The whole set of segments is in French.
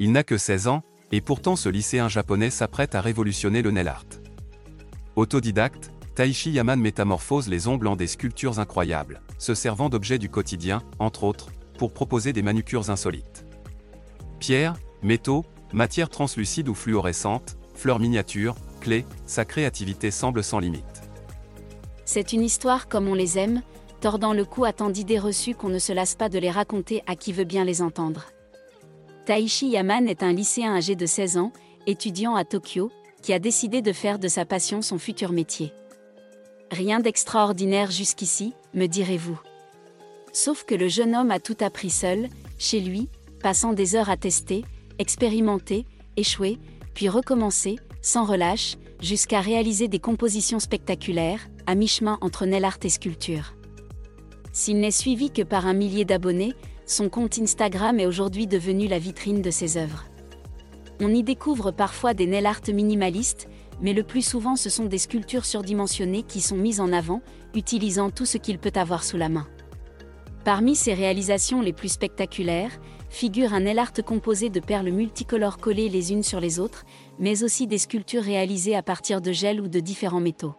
Il n'a que 16 ans, et pourtant ce lycéen japonais s'apprête à révolutionner le nail art. Autodidacte, Taishi Yaman métamorphose les ongles en des sculptures incroyables, se servant d'objets du quotidien, entre autres, pour proposer des manucures insolites. Pierre, métaux, matières translucides ou fluorescentes, fleurs miniatures, clés, sa créativité semble sans limite. C'est une histoire comme on les aime, tordant le cou à tant d'idées reçues qu'on ne se lasse pas de les raconter à qui veut bien les entendre. Taishi Yaman est un lycéen âgé de 16 ans, étudiant à Tokyo, qui a décidé de faire de sa passion son futur métier. Rien d'extraordinaire jusqu'ici, me direz-vous. Sauf que le jeune homme a tout appris seul, chez lui, passant des heures à tester, expérimenter, échouer, puis recommencer, sans relâche, jusqu'à réaliser des compositions spectaculaires, à mi-chemin entre nail art et sculpture. S'il n'est suivi que par un millier d'abonnés, son compte Instagram est aujourd'hui devenu la vitrine de ses œuvres. On y découvre parfois des nail art minimalistes, mais le plus souvent ce sont des sculptures surdimensionnées qui sont mises en avant, utilisant tout ce qu'il peut avoir sous la main. Parmi ses réalisations les plus spectaculaires, figure un nail art composé de perles multicolores collées les unes sur les autres, mais aussi des sculptures réalisées à partir de gel ou de différents métaux.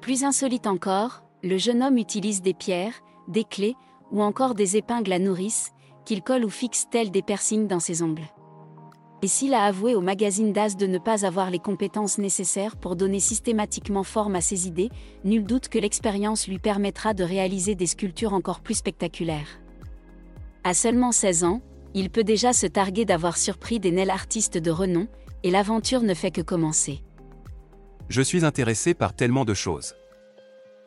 Plus insolite encore, le jeune homme utilise des pierres, des clés, ou encore des épingles à nourrice, qu'il colle ou fixe telles des piercings dans ses ongles. Et s'il a avoué au magazine DAS de ne pas avoir les compétences nécessaires pour donner systématiquement forme à ses idées, nul doute que l'expérience lui permettra de réaliser des sculptures encore plus spectaculaires. À seulement 16 ans, il peut déjà se targuer d'avoir surpris des nail artistes de renom, et l'aventure ne fait que commencer. Je suis intéressé par tellement de choses.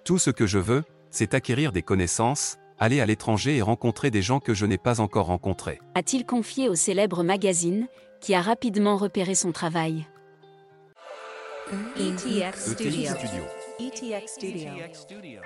Tout ce que je veux, c'est acquérir des connaissances, aller à l'étranger et rencontrer des gens que je n'ai pas encore rencontrés. A-t-il confié au célèbre magazine, qui a rapidement repéré son travail? ETX Studio. ETX Studio.